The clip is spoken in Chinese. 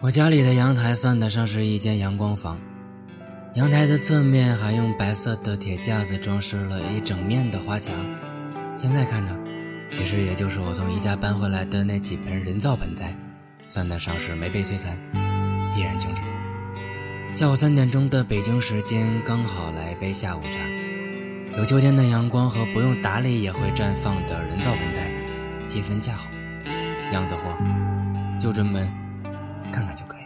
我家里的阳台算得上是一间阳光房，阳台的侧面还用白色的铁架子装饰了一整面的花墙。现在看着，其实也就是我从宜家搬回来的那几盆人造盆栽，算得上是没被摧残，依然清楚。下午三点钟的北京时间，刚好来杯下午茶，有秋天的阳光和不用打理也会绽放的人造盆栽，气氛恰好，样子货，就这么看看就可以。